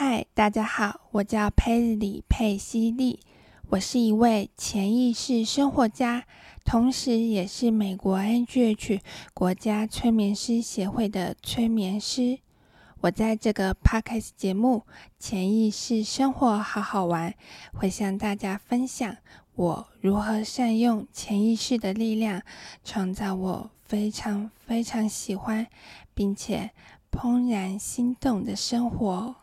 嗨，大家好，我叫佩里佩西利，我是一位潜意识生活家，同时也是美国 NGH 国家催眠师协会的催眠师。我在这个 podcast 节目《潜意识生活好好玩》，会向大家分享我如何善用潜意识的力量，创造我非常非常喜欢并且怦然心动的生活。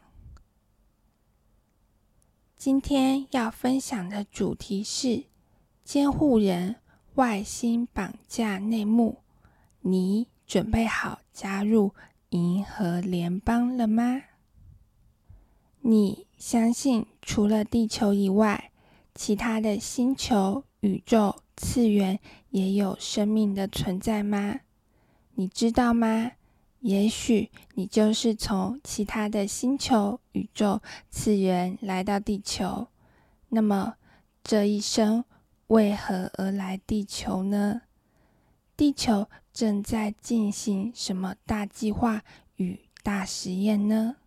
今天要分享的主题是监护人外星绑架内幕。你准备好加入银河联邦了吗？你相信除了地球以外，其他的星球、宇宙、次元也有生命的存在吗？你知道吗？也许你就是从其他的星球、宇宙、次元来到地球。那么，这一生为何而来地球呢？地球正在进行什么大计划与大实验呢？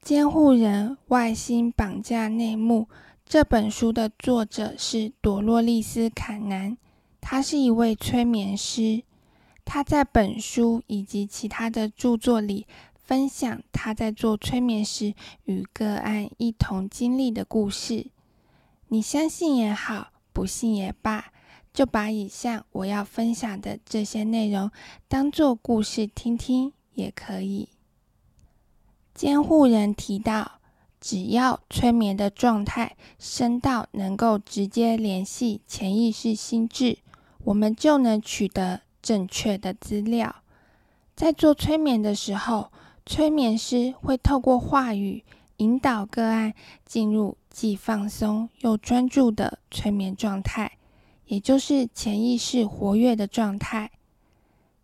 监护人外星绑架内幕这本书的作者是朵洛丽丝·坎南，她是一位催眠师。他在本书以及其他的著作里分享他在做催眠时与个案一同经历的故事。你相信也好，不信也罢，就把以下我要分享的这些内容当做故事听听也可以。监护人提到，只要催眠的状态深到能够直接联系潜意识心智，我们就能取得。正确的资料，在做催眠的时候，催眠师会透过话语引导个案进入既放松又专注的催眠状态，也就是潜意识活跃的状态。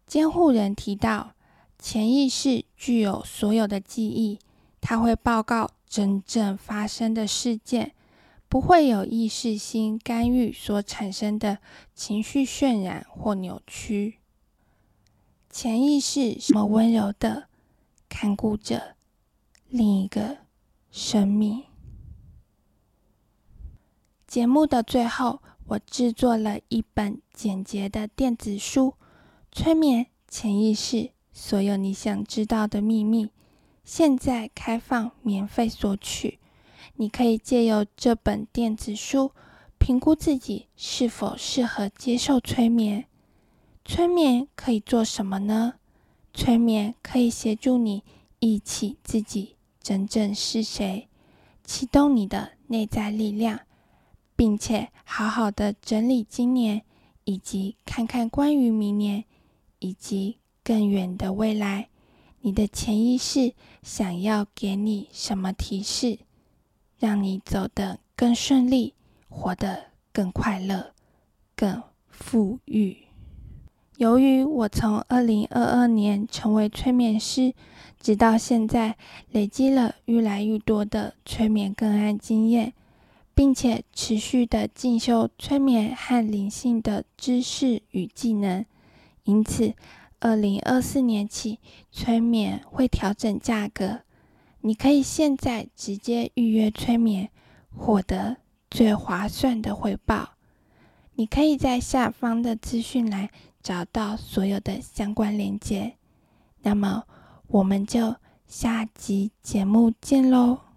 监护人提到，潜意识具有所有的记忆，它会报告真正发生的事件，不会有意识心干预所产生的情绪渲染或扭曲。潜意识是么温柔的看顾着另一个生命。节目的最后，我制作了一本简洁的电子书《催眠潜意识：所有你想知道的秘密》，现在开放免费索取。你可以借由这本电子书评估自己是否适合接受催眠。催眠可以做什么呢？催眠可以协助你忆起自己真正是谁，启动你的内在力量，并且好好的整理今年，以及看看关于明年以及更远的未来，你的潜意识想要给你什么提示，让你走得更顺利，活得更快乐，更富裕。由于我从二零二二年成为催眠师，直到现在累积了越来越多的催眠个案经验，并且持续的进修催眠和灵性的知识与技能，因此二零二四年起，催眠会调整价格。你可以现在直接预约催眠，获得最划算的回报。你可以在下方的资讯栏。找到所有的相关链接，那么我们就下集节目见喽。